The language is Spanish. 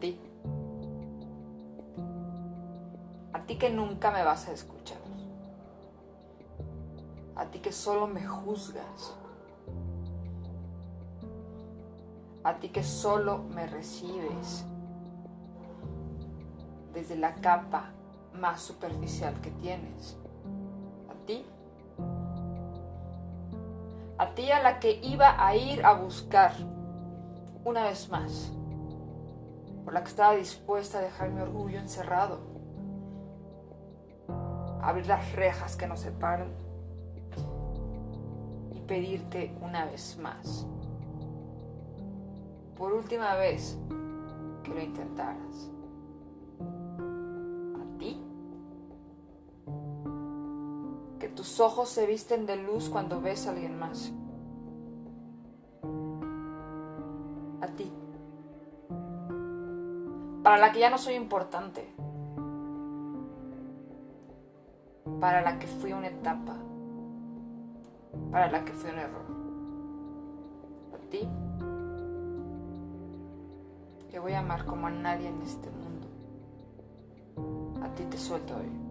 ti. A ti que nunca me vas a escuchar. A ti que solo me juzgas. A ti que solo me recibes desde la capa más superficial que tienes. A ti. A ti a la que iba a ir a buscar una vez más. Por la que estaba dispuesta a dejar mi orgullo encerrado. abrir las rejas que nos separan. Y pedirte una vez más. Por última vez que lo intentaras. tus ojos se visten de luz cuando ves a alguien más. A ti. Para la que ya no soy importante. Para la que fui una etapa. Para la que fui un error. A ti. Que voy a amar como a nadie en este mundo. A ti te suelto hoy.